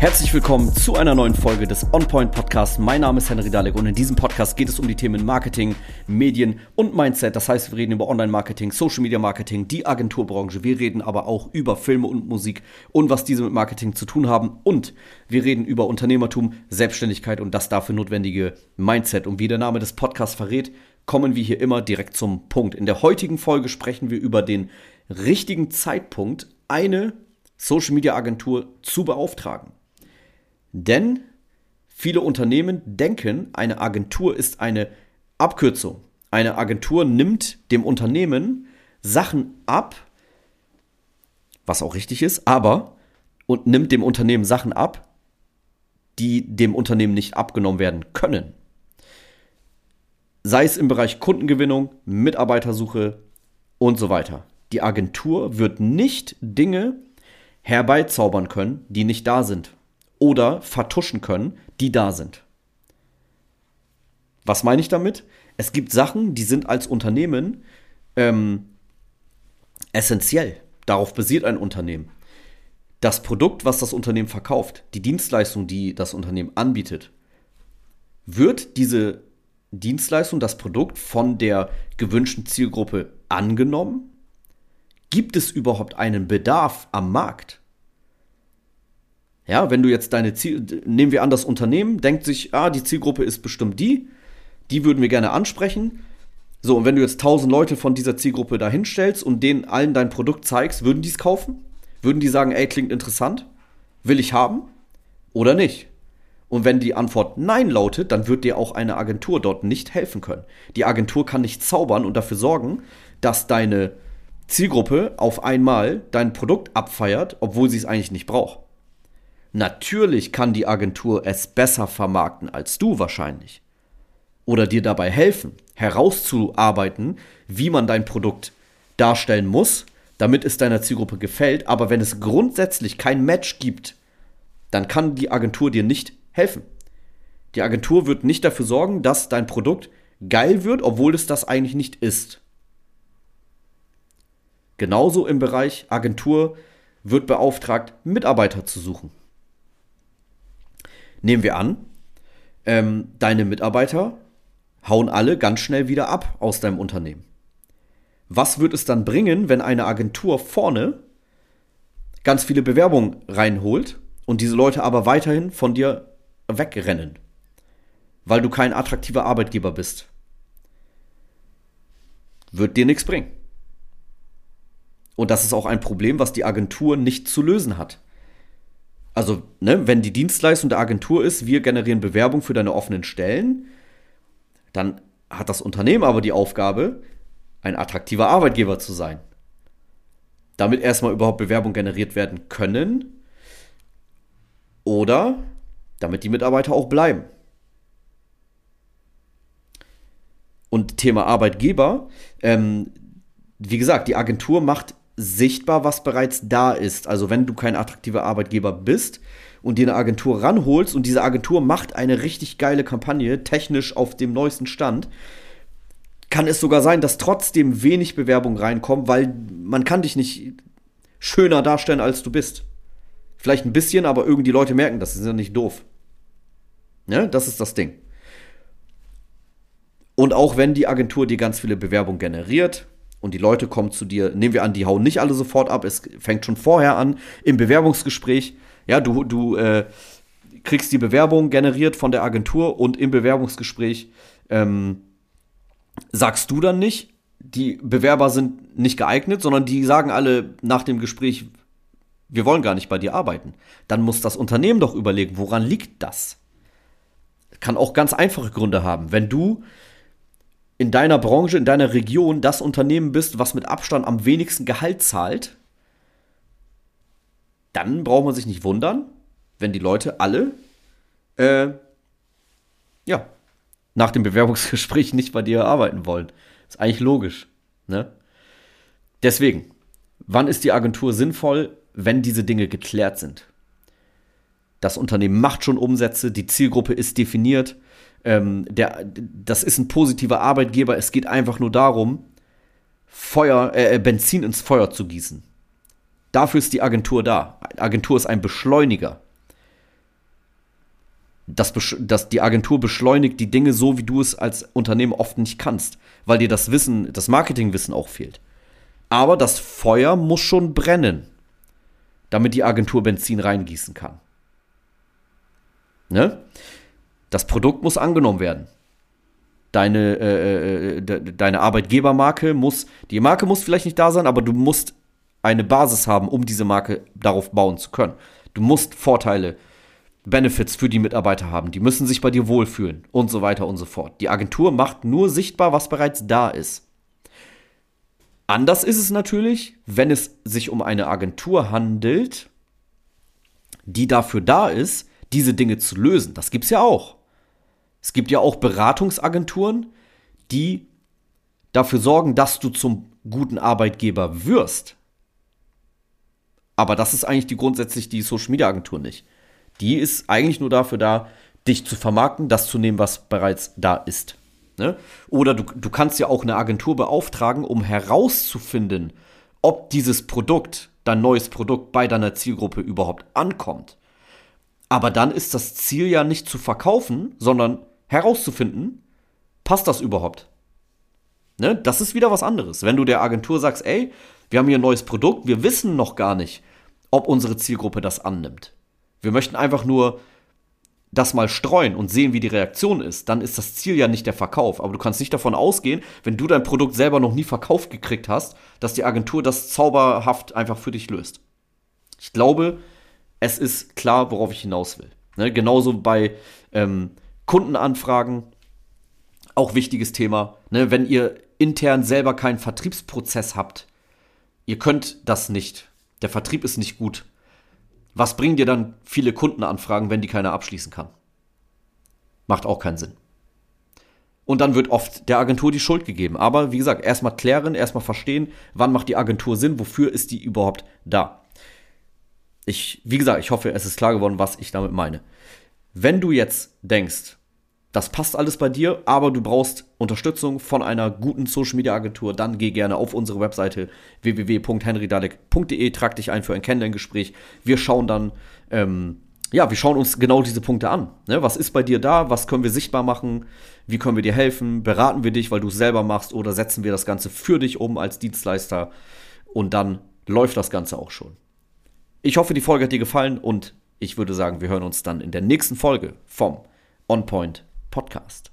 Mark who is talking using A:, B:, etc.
A: Herzlich willkommen zu einer neuen Folge des OnPoint Podcasts. Mein Name ist Henry Dalek und in diesem Podcast geht es um die Themen Marketing, Medien und Mindset. Das heißt, wir reden über Online-Marketing, Social Media Marketing, die Agenturbranche. Wir reden aber auch über Filme und Musik und was diese mit Marketing zu tun haben. Und wir reden über Unternehmertum, Selbstständigkeit und das dafür notwendige Mindset. Und wie der Name des Podcasts verrät, kommen wir hier immer direkt zum Punkt. In der heutigen Folge sprechen wir über den richtigen Zeitpunkt, eine Social Media Agentur zu beauftragen. Denn viele Unternehmen denken, eine Agentur ist eine Abkürzung. Eine Agentur nimmt dem Unternehmen Sachen ab, was auch richtig ist, aber und nimmt dem Unternehmen Sachen ab, die dem Unternehmen nicht abgenommen werden können. Sei es im Bereich Kundengewinnung, Mitarbeitersuche und so weiter. Die Agentur wird nicht Dinge herbeizaubern können, die nicht da sind oder vertuschen können, die da sind. Was meine ich damit? Es gibt Sachen, die sind als Unternehmen ähm, essentiell. Darauf basiert ein Unternehmen. Das Produkt, was das Unternehmen verkauft, die Dienstleistung, die das Unternehmen anbietet, wird diese Dienstleistung, das Produkt von der gewünschten Zielgruppe angenommen? Gibt es überhaupt einen Bedarf am Markt? Ja, wenn du jetzt deine Ziel, nehmen wir an, das Unternehmen denkt sich, ah, die Zielgruppe ist bestimmt die, die würden wir gerne ansprechen. So, und wenn du jetzt tausend Leute von dieser Zielgruppe da hinstellst und denen allen dein Produkt zeigst, würden die es kaufen? Würden die sagen, ey, klingt interessant? Will ich haben? Oder nicht? Und wenn die Antwort Nein lautet, dann wird dir auch eine Agentur dort nicht helfen können. Die Agentur kann nicht zaubern und dafür sorgen, dass deine Zielgruppe auf einmal dein Produkt abfeiert, obwohl sie es eigentlich nicht braucht. Natürlich kann die Agentur es besser vermarkten als du wahrscheinlich. Oder dir dabei helfen, herauszuarbeiten, wie man dein Produkt darstellen muss, damit es deiner Zielgruppe gefällt. Aber wenn es grundsätzlich kein Match gibt, dann kann die Agentur dir nicht helfen. Die Agentur wird nicht dafür sorgen, dass dein Produkt geil wird, obwohl es das eigentlich nicht ist. Genauso im Bereich Agentur wird beauftragt, Mitarbeiter zu suchen. Nehmen wir an, ähm, deine Mitarbeiter hauen alle ganz schnell wieder ab aus deinem Unternehmen. Was wird es dann bringen, wenn eine Agentur vorne ganz viele Bewerbungen reinholt und diese Leute aber weiterhin von dir wegrennen, weil du kein attraktiver Arbeitgeber bist? Wird dir nichts bringen. Und das ist auch ein Problem, was die Agentur nicht zu lösen hat. Also, ne, wenn die Dienstleistung der Agentur ist, wir generieren Bewerbung für deine offenen Stellen, dann hat das Unternehmen aber die Aufgabe, ein attraktiver Arbeitgeber zu sein. Damit erstmal überhaupt Bewerbung generiert werden können oder damit die Mitarbeiter auch bleiben. Und Thema Arbeitgeber, ähm, wie gesagt, die Agentur macht sichtbar, was bereits da ist. Also wenn du kein attraktiver Arbeitgeber bist und dir eine Agentur ranholst und diese Agentur macht eine richtig geile Kampagne, technisch auf dem neuesten Stand, kann es sogar sein, dass trotzdem wenig Bewerbung reinkommen, weil man kann dich nicht schöner darstellen, als du bist. Vielleicht ein bisschen, aber irgendwie die Leute merken das, sie sind ja nicht doof. Ne? Das ist das Ding. Und auch wenn die Agentur dir ganz viele Bewerbungen generiert, und die Leute kommen zu dir, nehmen wir an, die hauen nicht alle sofort ab, es fängt schon vorher an, im Bewerbungsgespräch, ja, du, du äh, kriegst die Bewerbung generiert von der Agentur und im Bewerbungsgespräch ähm, sagst du dann nicht, die Bewerber sind nicht geeignet, sondern die sagen alle nach dem Gespräch, wir wollen gar nicht bei dir arbeiten. Dann muss das Unternehmen doch überlegen, woran liegt das? Kann auch ganz einfache Gründe haben. Wenn du in deiner Branche, in deiner Region das Unternehmen bist, was mit Abstand am wenigsten Gehalt zahlt, dann braucht man sich nicht wundern, wenn die Leute alle, äh, ja, nach dem Bewerbungsgespräch nicht bei dir arbeiten wollen. Ist eigentlich logisch. Ne? Deswegen, wann ist die Agentur sinnvoll, wenn diese Dinge geklärt sind? Das Unternehmen macht schon Umsätze, die Zielgruppe ist definiert, ähm, der, das ist ein positiver Arbeitgeber. Es geht einfach nur darum, Feuer, äh, äh, Benzin ins Feuer zu gießen. Dafür ist die Agentur da. Agentur ist ein Beschleuniger. das, das, die Agentur beschleunigt die Dinge so, wie du es als Unternehmen oft nicht kannst, weil dir das Wissen, das Marketingwissen auch fehlt. Aber das Feuer muss schon brennen, damit die Agentur Benzin reingießen kann. Ne? Das Produkt muss angenommen werden. Deine, äh, äh, de, deine Arbeitgebermarke muss, die Marke muss vielleicht nicht da sein, aber du musst eine Basis haben, um diese Marke darauf bauen zu können. Du musst Vorteile Benefits für die Mitarbeiter haben. Die müssen sich bei dir wohlfühlen und so weiter und so fort. Die Agentur macht nur sichtbar, was bereits da ist. Anders ist es natürlich, wenn es sich um eine Agentur handelt, die dafür da ist, diese Dinge zu lösen. Das gibt es ja auch. Es gibt ja auch Beratungsagenturen, die dafür sorgen, dass du zum guten Arbeitgeber wirst. Aber das ist eigentlich die grundsätzlich die Social Media Agentur nicht. Die ist eigentlich nur dafür da, dich zu vermarkten, das zu nehmen, was bereits da ist. Ne? Oder du, du kannst ja auch eine Agentur beauftragen, um herauszufinden, ob dieses Produkt, dein neues Produkt bei deiner Zielgruppe überhaupt ankommt. Aber dann ist das Ziel ja nicht zu verkaufen, sondern herauszufinden, passt das überhaupt? Ne? Das ist wieder was anderes. Wenn du der Agentur sagst, ey, wir haben hier ein neues Produkt, wir wissen noch gar nicht, ob unsere Zielgruppe das annimmt. Wir möchten einfach nur das mal streuen und sehen, wie die Reaktion ist, dann ist das Ziel ja nicht der Verkauf. Aber du kannst nicht davon ausgehen, wenn du dein Produkt selber noch nie verkauft gekriegt hast, dass die Agentur das zauberhaft einfach für dich löst. Ich glaube, es ist klar, worauf ich hinaus will. Ne? Genauso bei ähm, Kundenanfragen, auch wichtiges Thema. Ne? Wenn ihr intern selber keinen Vertriebsprozess habt, ihr könnt das nicht. Der Vertrieb ist nicht gut was bringen dir dann viele Kundenanfragen, wenn die keiner abschließen kann? Macht auch keinen Sinn. Und dann wird oft der Agentur die Schuld gegeben. Aber wie gesagt, erstmal klären, erstmal verstehen, wann macht die Agentur Sinn, wofür ist die überhaupt da. Ich, wie gesagt, ich hoffe, es ist klar geworden, was ich damit meine. Wenn du jetzt denkst, das passt alles bei dir, aber du brauchst Unterstützung von einer guten Social Media Agentur, dann geh gerne auf unsere Webseite www.henrydalek.de, trag dich ein für ein Kennenlerngespräch. Wir schauen dann, ähm, ja, wir schauen uns genau diese Punkte an. Ne? Was ist bei dir da? Was können wir sichtbar machen? Wie können wir dir helfen? Beraten wir dich, weil du es selber machst oder setzen wir das Ganze für dich um als Dienstleister? Und dann läuft das Ganze auch schon. Ich hoffe, die Folge hat dir gefallen und ich würde sagen, wir hören uns dann in der nächsten Folge vom On Point Podcast.